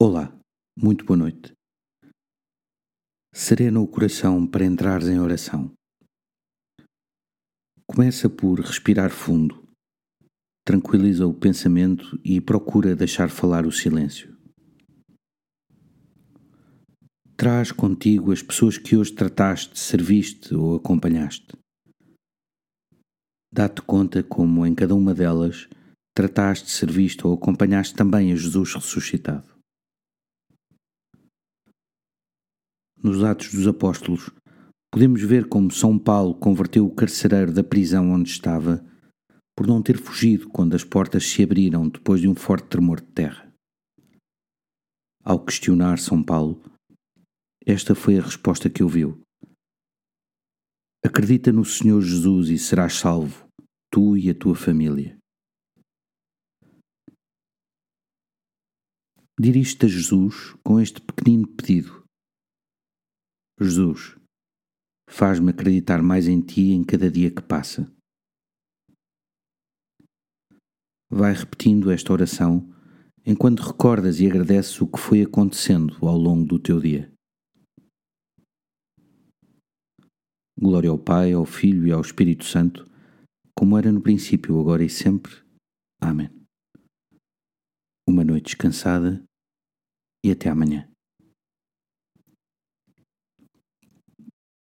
Olá, muito boa noite. Serena o coração para entrares em oração. Começa por respirar fundo, tranquiliza o pensamento e procura deixar falar o silêncio. Traz contigo as pessoas que hoje trataste, serviste ou acompanhaste. Dá-te conta como em cada uma delas trataste, serviste ou acompanhaste também a Jesus ressuscitado. Nos Atos dos Apóstolos, podemos ver como São Paulo converteu o carcereiro da prisão onde estava por não ter fugido quando as portas se abriram depois de um forte tremor de terra. Ao questionar São Paulo, esta foi a resposta que ouviu. Acredita no Senhor Jesus e serás salvo, tu e a tua família. Dirige-te a Jesus com este pequenino pedido Jesus, faz-me acreditar mais em Ti em cada dia que passa. Vai repetindo esta oração enquanto recordas e agradeces o que foi acontecendo ao longo do teu dia. Glória ao Pai, ao Filho e ao Espírito Santo, como era no princípio, agora e sempre. Amém. Uma noite descansada e até amanhã.